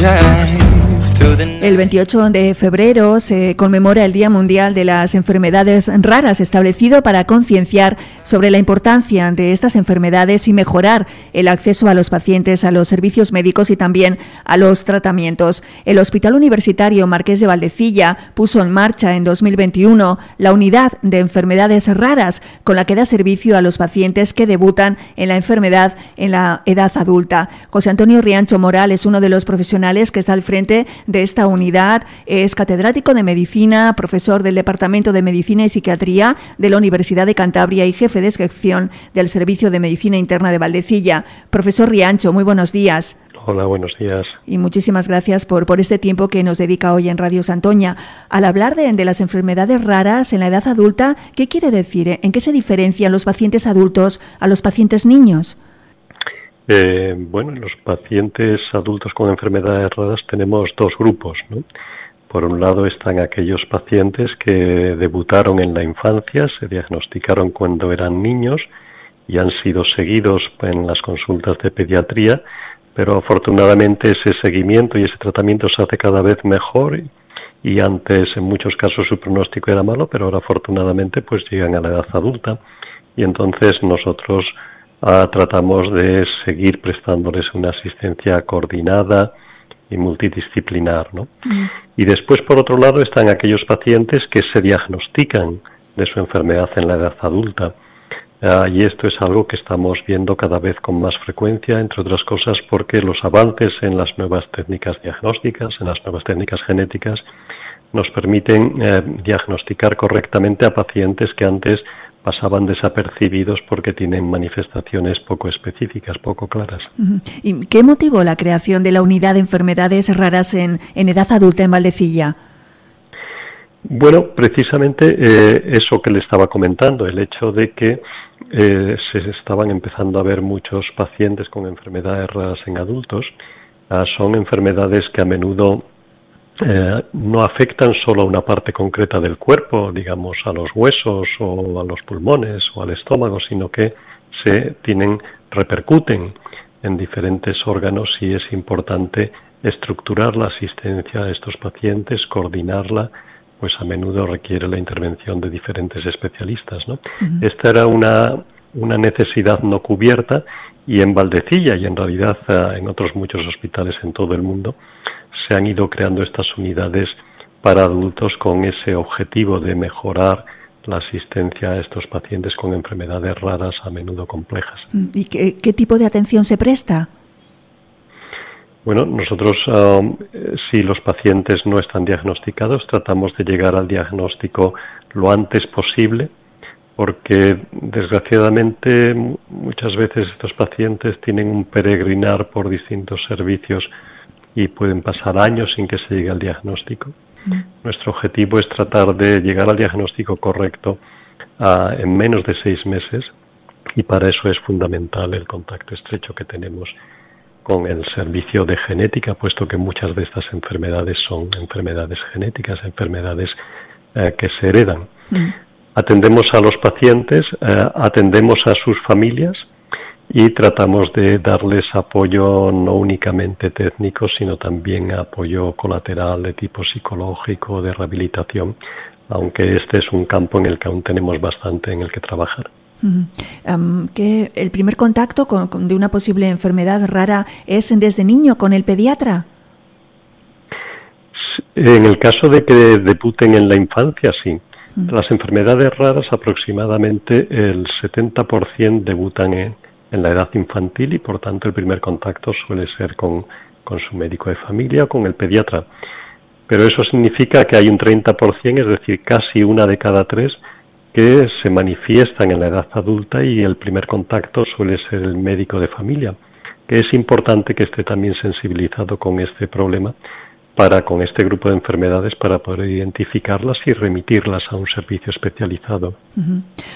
Yeah. El 28 de febrero se conmemora el Día Mundial de las Enfermedades Raras, establecido para concienciar sobre la importancia de estas enfermedades y mejorar el acceso a los pacientes a los servicios médicos y también a los tratamientos. El Hospital Universitario Marqués de Valdecilla puso en marcha en 2021 la unidad de enfermedades raras con la que da servicio a los pacientes que debutan en la enfermedad en la edad adulta. José Antonio Riancho Moral es uno de los profesionales que está al frente de esta unidad. Es catedrático de medicina, profesor del Departamento de Medicina y Psiquiatría de la Universidad de Cantabria y jefe de sección del Servicio de Medicina Interna de Valdecilla. Profesor Riancho, muy buenos días. Hola, buenos días. Y muchísimas gracias por, por este tiempo que nos dedica hoy en Radio Santoña. Al hablar de, de, las enfermedades raras en la edad adulta, ¿qué quiere decir? ¿En qué se diferencian los pacientes adultos a los pacientes niños? Eh, bueno, los pacientes adultos con enfermedades raras tenemos dos grupos. ¿no? Por un lado están aquellos pacientes que debutaron en la infancia, se diagnosticaron cuando eran niños y han sido seguidos en las consultas de pediatría, pero afortunadamente ese seguimiento y ese tratamiento se hace cada vez mejor y antes en muchos casos su pronóstico era malo, pero ahora afortunadamente pues llegan a la edad adulta y entonces nosotros Ah, tratamos de seguir prestándoles una asistencia coordinada y multidisciplinar. ¿no? Mm. Y después, por otro lado, están aquellos pacientes que se diagnostican de su enfermedad en la edad adulta. Ah, y esto es algo que estamos viendo cada vez con más frecuencia, entre otras cosas porque los avances en las nuevas técnicas diagnósticas, en las nuevas técnicas genéticas, nos permiten eh, diagnosticar correctamente a pacientes que antes pasaban desapercibidos porque tienen manifestaciones poco específicas, poco claras. ¿Y qué motivó la creación de la unidad de enfermedades raras en, edad adulta en Valdecilla? Bueno, precisamente eh, eso que le estaba comentando, el hecho de que eh, se estaban empezando a ver muchos pacientes con enfermedades raras en adultos, ah, son enfermedades que a menudo eh, no afectan solo a una parte concreta del cuerpo, digamos a los huesos o a los pulmones o al estómago, sino que se tienen repercuten en diferentes órganos y es importante estructurar la asistencia a estos pacientes, coordinarla, pues a menudo requiere la intervención de diferentes especialistas. ¿no? Esta era una, una necesidad no cubierta y en Valdecilla y en realidad eh, en otros muchos hospitales en todo el mundo se han ido creando estas unidades para adultos con ese objetivo de mejorar la asistencia a estos pacientes con enfermedades raras, a menudo complejas. Mm, ¿Y qué, tipo de atención se presta? Bueno, nosotros, um, si los pacientes no están diagnosticados, tratamos de llegar al diagnóstico lo antes posible, porque desgraciadamente muchas veces estos pacientes tienen un peregrinar por distintos servicios y pueden pasar años sin que se llegue al diagnóstico. Mm. Nuestro objetivo es tratar de llegar al diagnóstico correcto ah, en menos de seis meses y para eso es fundamental el contacto estrecho que tenemos con el servicio de genética, puesto que muchas de estas enfermedades son enfermedades genéticas, enfermedades eh, que se heredan. Mm. Atendemos a los pacientes, eh, atendemos a sus familias, y tratamos de darles apoyo no únicamente técnico, sino también apoyo colateral de tipo psicológico, de rehabilitación, aunque este es un campo en el que aún tenemos bastante en el que trabajar. que el primer contacto con, de una posible enfermedad rara es desde niño con el pediatra. En el caso de que debuten en la infancia, sí. Las enfermedades raras aproximadamente el 70% debutan en, en la edad infantil y por tanto el primer contacto suele ser con, su médico de familia o con el pediatra. Pero eso significa que hay un 30%, es decir, casi una de cada tres, que se manifiestan en la edad adulta y el primer contacto suele ser el médico de familia, que es importante que esté también sensibilizado con este problema para con este grupo de enfermedades para poder identificarlas y remitirlas a un servicio especializado.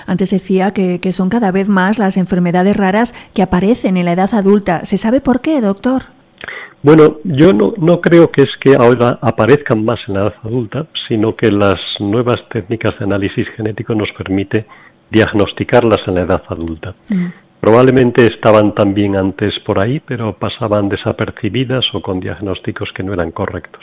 Antes decía que, son cada vez más las enfermedades raras que aparecen en la edad adulta. ¿Se sabe por qué, doctor? Bueno, yo no, no creo que es que ahora aparezcan más en la edad adulta, sino que las nuevas técnicas de análisis genético nos permite diagnosticarlas en la edad adulta. Probablemente estaban también antes por ahí, pero pasaban desapercibidas o con diagnósticos que no eran correctos.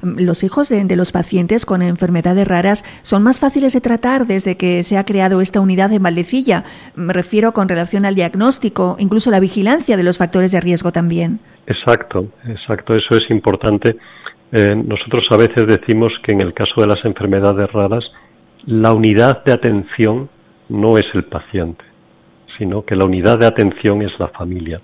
Los hijos de, los pacientes con enfermedades raras son más fáciles de tratar desde que se ha creado esta unidad en Valdecilla. Me refiero con relación al diagnóstico, incluso la vigilancia de los factores de riesgo también. Exacto, exacto, eso es importante. Eh, nosotros a veces decimos que en el caso de las enfermedades raras, la unidad de atención no es el paciente, sino que la unidad de atención es la familia,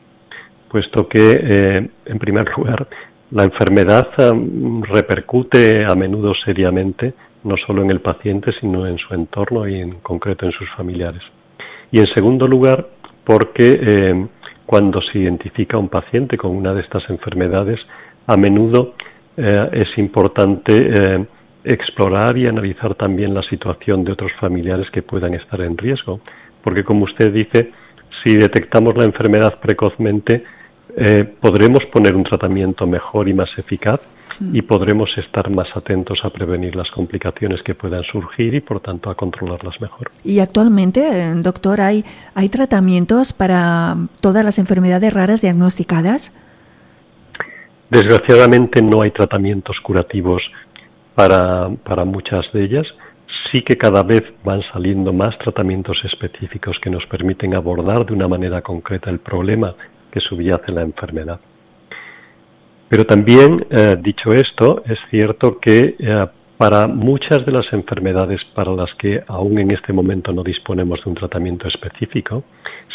puesto que, eh, en primer lugar, la enfermedad um, repercute a menudo seriamente no solo en el paciente, sino en su entorno y en concreto en sus familiares. Y en segundo lugar, porque eh, cuando se identifica un paciente con una de estas enfermedades, a menudo eh, es importante eh, explorar y analizar también la situación de otros familiares que puedan estar en riesgo, porque como usted dice, si detectamos la enfermedad precozmente, eh, podremos poner un tratamiento mejor y más eficaz mm. y podremos estar más atentos a prevenir las complicaciones que puedan surgir y por tanto a controlarlas mejor. Y actualmente, eh, doctor, hay hay tratamientos para todas las enfermedades raras diagnosticadas. Desgraciadamente no hay tratamientos curativos para, para muchas de ellas. Sí que cada vez van saliendo más tratamientos específicos que nos permiten abordar de una manera concreta el problema que subyace la enfermedad. Pero también, eh, dicho esto, es cierto que eh, para muchas de las enfermedades para las que aún en este momento no disponemos de un tratamiento específico,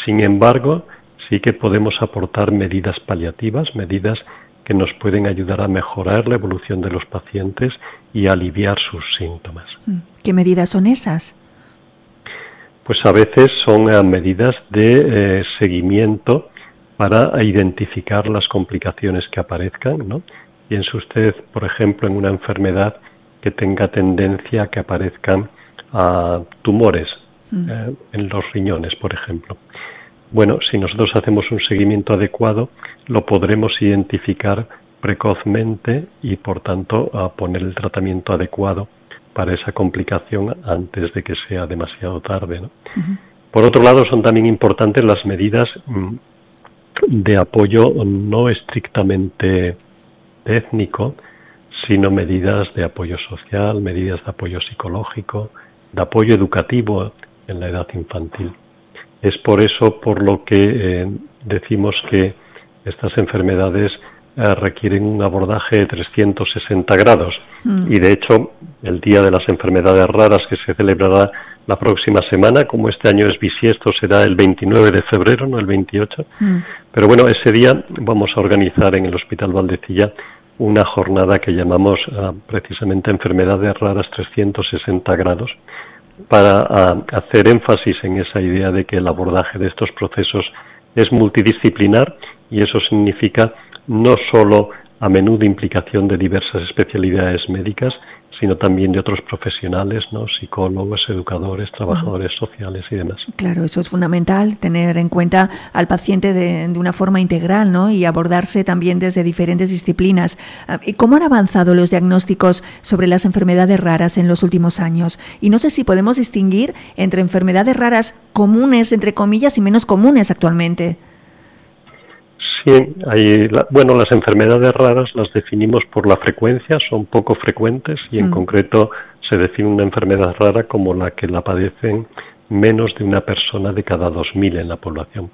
sin embargo, sí que podemos aportar medidas paliativas, medidas que nos pueden ayudar a mejorar la evolución de los pacientes y aliviar sus síntomas. Mm. ¿Qué medidas son esas? Pues a veces son eh, medidas de seguimiento para identificar las complicaciones que aparezcan, ¿no? Piense usted, por ejemplo, en una enfermedad que tenga tendencia a que aparezcan a tumores mm. eh, en los riñones, por ejemplo. Bueno, si nosotros hacemos un seguimiento adecuado, lo podremos identificar precozmente y, por tanto, a poner el tratamiento adecuado para esa complicación antes de que sea demasiado tarde. ¿no? Por otro lado, son también importantes las medidas mm, de apoyo no estrictamente técnico, sino medidas de apoyo social, medidas de apoyo psicológico, de apoyo educativo en la edad infantil. Es por eso por lo que eh, decimos que estas enfermedades eh, requieren un abordaje de 360 grados. Mm. Y de hecho, el Día de las Enfermedades Raras que se celebrará la próxima semana, como este año es bisiesto, será el 29 de febrero, no el 28. Mm. Pero bueno, ese día vamos a organizar en el Hospital Valdecilla una jornada que llamamos ah, precisamente enfermedades raras 360 grados para ah, hacer énfasis en esa idea de que el abordaje de estos procesos es multidisciplinar y eso significa no solo a menudo implicación de diversas especialidades médicas, sino también de otros profesionales, ¿no? psicólogos, educadores, trabajadores sociales y demás. Claro, eso es fundamental, tener en cuenta al paciente de, una forma integral ¿no? y abordarse también desde diferentes disciplinas. Ah, ¿Y cómo han avanzado los diagnósticos sobre las enfermedades raras en los últimos años? Y no sé si podemos distinguir entre enfermedades raras comunes, entre comillas, y menos comunes actualmente. Sí, hay, bueno, las enfermedades raras las definimos por la frecuencia, son poco frecuentes y en mm. concreto se define una enfermedad rara como la que la padecen menos de una persona de cada 2.000 en la población.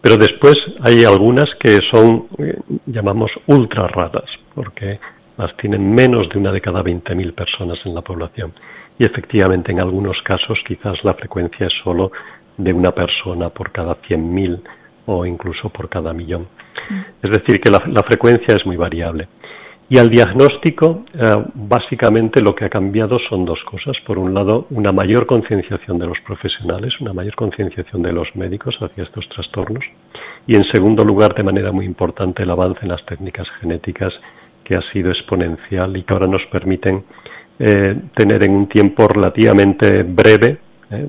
Pero después hay algunas que son, eh, llamamos, ultra raras, porque las tienen menos de una de cada 20.000 personas en la población. Y efectivamente, en algunos casos, quizás la frecuencia es solo de una persona por cada 100.000 o incluso por cada millón. Es decir, que la, frecuencia es muy variable. Y al diagnóstico, eh, básicamente lo que ha cambiado son dos cosas. Por un lado, una mayor concienciación de los profesionales, una mayor concienciación de los médicos hacia estos trastornos. Y en segundo lugar, de manera muy importante, el avance en las técnicas genéticas, que ha sido exponencial y que ahora nos permiten eh, tener en un tiempo relativamente breve, eh,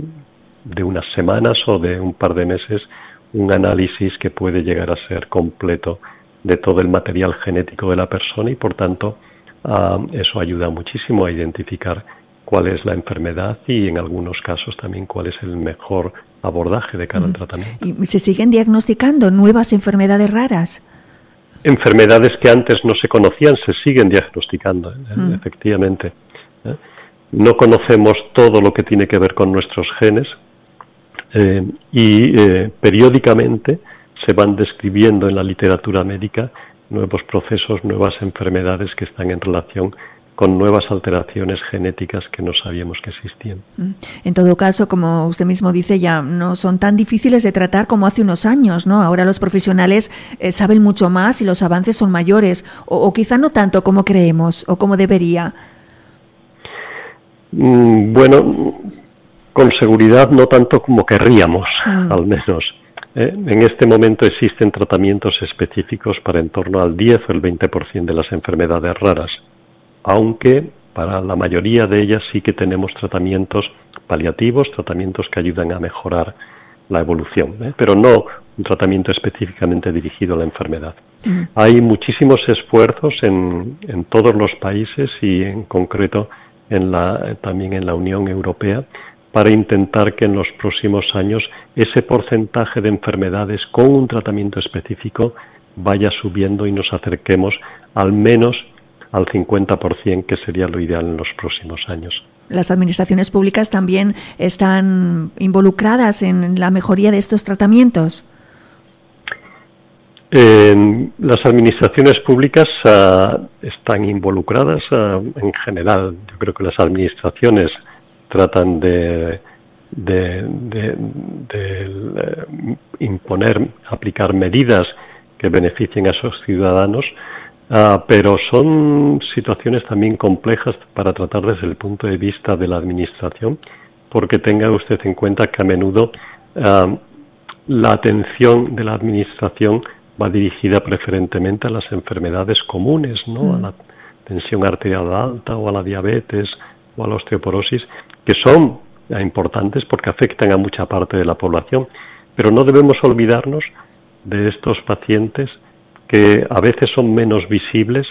de unas semanas o de un par de meses, un análisis que puede llegar a ser completo de todo el material genético de la persona y por tanto ah, eso ayuda muchísimo a identificar cuál es la enfermedad y en algunos casos también cuál es el mejor abordaje de cada tratamiento. ¿Y se siguen diagnosticando nuevas enfermedades raras? Enfermedades que antes no se conocían se siguen diagnosticando, ¿eh? efectivamente. ¿eh? No conocemos todo lo que tiene que ver con nuestros genes eh, y periódicamente se van describiendo en la literatura médica nuevos procesos, nuevas enfermedades que están en relación con nuevas alteraciones genéticas que no sabíamos que existían. Mm. En todo caso, como usted mismo dice, ya no son tan difíciles de tratar como hace unos años, ¿no? Ahora los profesionales eh, saben mucho más y los avances son mayores, o, quizá no tanto como creemos o como debería. Mm, bueno, con seguridad no tanto como querríamos, mm. al menos. ¿eh? en este momento existen tratamientos específicos para en torno al 10 o el 20% de las enfermedades raras aunque para la mayoría de ellas sí que tenemos tratamientos paliativos, tratamientos que ayudan a mejorar la evolución, ¿eh? pero no un tratamiento específicamente dirigido a la enfermedad. Mm. Hay muchísimos esfuerzos en, en, todos los países y en concreto en la, también en la Unión Europea para intentar que en los próximos años ese porcentaje de enfermedades con un tratamiento específico vaya subiendo y nos acerquemos al menos al 50%, que sería lo ideal en los próximos años. Las administraciones públicas también están involucradas en la mejoría de estos tratamientos. las administraciones públicas ah, están involucradas ah, en general. Yo creo que las administraciones tratan de, de, eh, imponer, aplicar medidas que beneficien a sus ciudadanos, Ah, pero son situaciones también complejas para tratar desde el punto de vista de la administración, porque tenga usted en cuenta que a menudo ah, la atención de la administración va dirigida preferentemente a las enfermedades comunes, ¿no? A la tensión arterial alta o a la diabetes o a la osteoporosis, que son importantes porque afectan a mucha parte de la población, pero no debemos olvidarnos de estos pacientes que a veces son menos visibles,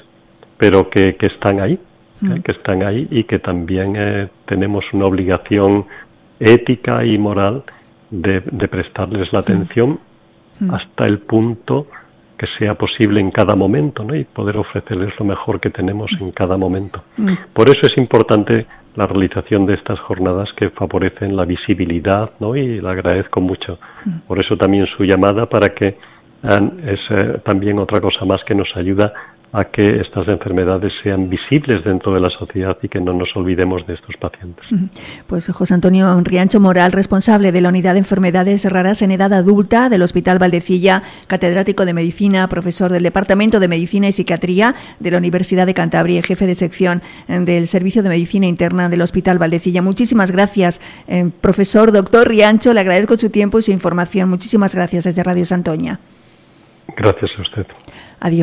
pero que, que están ahí, mm. que están ahí y que también eh, tenemos una obligación ética y moral de, de prestarles la atención mm. hasta el punto que sea posible en cada momento ¿no? y poder ofrecerles lo mejor que tenemos en cada momento. Mm. Por eso es importante la realización de estas jornadas que favorecen la visibilidad ¿no? y la agradezco mucho. Por eso también su llamada para que es eh, también otra cosa más que nos ayuda a que estas enfermedades sean visibles dentro de la sociedad y que no nos olvidemos de estos pacientes. Pues José Antonio Riancho Moral, responsable de la Unidad de Enfermedades Raras en Edad Adulta del Hospital Valdecilla, catedrático de Medicina, profesor del Departamento de Medicina y Psiquiatría de la Universidad de Cantabria y jefe de sección eh, del Servicio de Medicina Interna del Hospital Valdecilla. Muchísimas gracias, eh, profesor, doctor Riancho, le agradezco su tiempo y su información. Muchísimas gracias desde Radio Santoña. Gracias a usted.